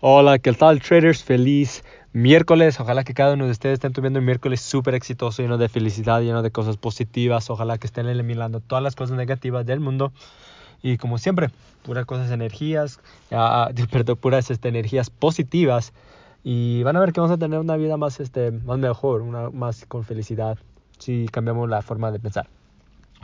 Hola, ¿qué tal traders? Feliz miércoles. Ojalá que cada uno de ustedes estén tuviendo un miércoles súper exitoso, lleno de felicidad, lleno de cosas positivas. Ojalá que estén eliminando todas las cosas negativas del mundo. Y como siempre, puras cosas energías, uh, perdón, puras este, energías positivas. Y van a ver que vamos a tener una vida más, este, más mejor, una, más con felicidad, si cambiamos la forma de pensar.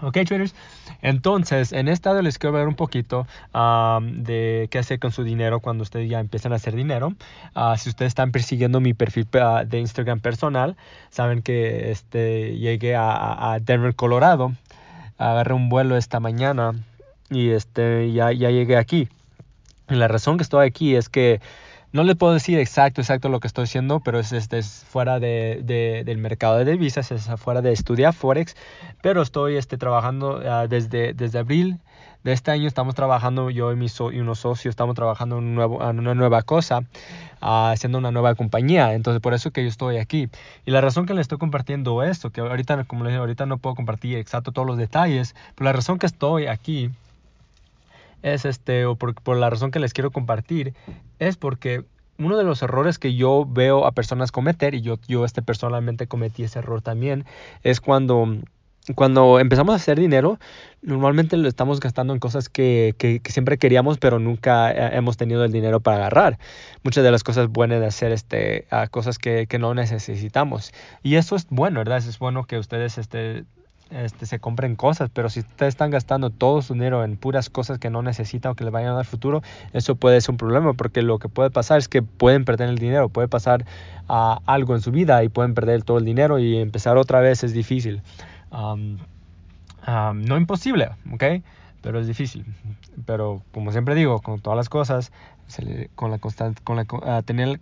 Ok, traders. Entonces, en este lado les quiero ver un poquito de qué hacer con su dinero cuando ustedes ya empiezan a hacer dinero. Uh, si ustedes están persiguiendo mi perfil uh, de Instagram personal, saben que este, llegué a, a, Denver, Colorado. Agarré un vuelo esta mañana y este, ya, ya llegué aquí. Y la razón que estoy aquí es que no le puedo decir exacto, exacto lo que estoy haciendo, pero es, es, es fuera de, de, del mercado de divisas, es fuera de estudiar Forex, pero estoy este, trabajando uh, desde, desde abril de este año, estamos trabajando, yo y, mis so, y unos socios, estamos trabajando en una nueva cosa, uh, haciendo una nueva compañía, entonces por eso que yo estoy aquí. Y la razón que le estoy compartiendo esto, que ahorita, como les dije, ahorita no puedo compartir exacto todos los detalles, pero la razón que estoy aquí es este, o por, por, la razón que les quiero compartir, es porque uno de los errores que yo veo a personas cometer, y yo, yo este personalmente cometí ese error también, es cuando, cuando empezamos a hacer dinero, normalmente lo estamos gastando en cosas que, que, siempre queríamos, pero nunca eh, hemos tenido el dinero para agarrar. Muchas de las cosas buenas de hacer este, a cosas que, que no necesitamos. Y eso es bueno, ¿verdad? Es bueno que ustedes este, este, se compren cosas, pero si ustedes están gastando todo su dinero en puras cosas que no necesitan o que les vayan a dar futuro, eso puede ser un problema, porque lo que puede pasar es que pueden perder el dinero, puede pasar uh, algo en su vida y pueden perder todo el dinero y empezar otra vez es difícil. No imposible, ¿ok? Pero es difícil. Pero como siempre digo, con todas las cosas, con la constante, con la, uh, tener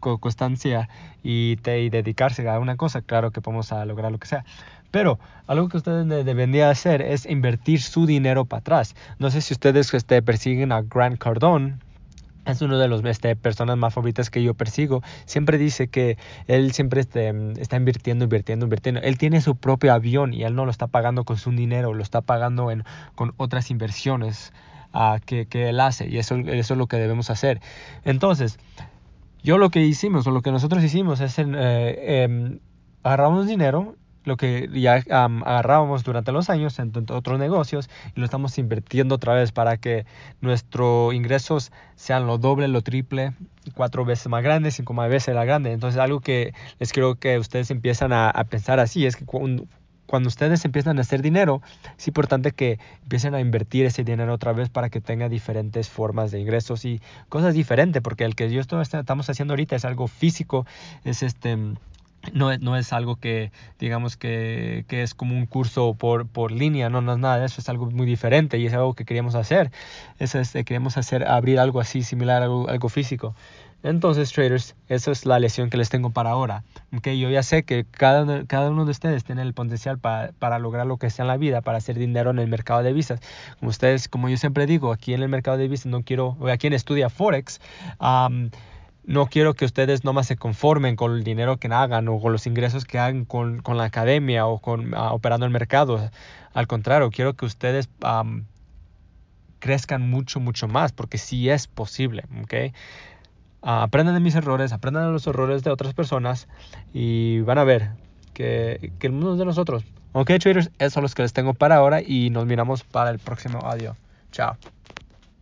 constancia y, dedicarse a una cosa, claro que podemos a lograr lo que sea. Pero algo que ustedes deberían hacer es invertir su dinero para atrás. No sé si ustedes este, persiguen a Grant Cardone, es uno de las este, personas más favoritas que yo persigo. Siempre dice que él siempre este, está invirtiendo, invirtiendo, invirtiendo. Él tiene su propio avión y él no lo está pagando con su dinero, lo está pagando en, con otras inversiones uh, que, que, él hace. Y eso, eso es lo que debemos hacer. Entonces, yo lo que hicimos, o lo que nosotros hicimos es eh, eh, agarramos dinero lo que ya um, agarrábamos durante los años en, otros negocios y lo estamos invirtiendo otra vez para que nuestros ingresos sean lo doble, lo triple, cuatro veces más grandes, cinco más veces la grande. Entonces algo que les quiero que ustedes empiezan a, pensar así es que cuando, cuando ustedes empiezan a hacer dinero, es importante que empiecen a invertir ese dinero otra vez para que tenga diferentes formas de ingresos y cosas diferentes, porque el que yo estoy, estamos haciendo ahorita es algo físico, es este no es, algo que digamos que, es como un curso por, línea, no, es nada de eso, es algo muy diferente y es algo que queríamos hacer. Es, este, queremos hacer, abrir algo así similar, algo, algo físico. Entonces, traders, esa es la lección que les tengo para ahora. Okay, yo ya sé que cada, uno de ustedes tiene el potencial para, lograr lo que sea en la vida, para hacer dinero en el mercado de visas. Como ustedes, como yo siempre digo, aquí en el mercado de visas no quiero, o aquí en Estudia Forex, no quiero que ustedes nomás se conformen con el dinero que hagan o con los ingresos que hagan con, con la academia o con uh, operando el mercado. Al contrario, quiero que ustedes crezcan mucho, mucho más, porque sí es posible, ¿ok? Uh, aprendan de mis errores, aprendan de los errores de otras personas y van a ver que, que el mundo es de nosotros. Ok, traders, esos son los que les tengo para ahora y nos miramos para el próximo audio. Chao.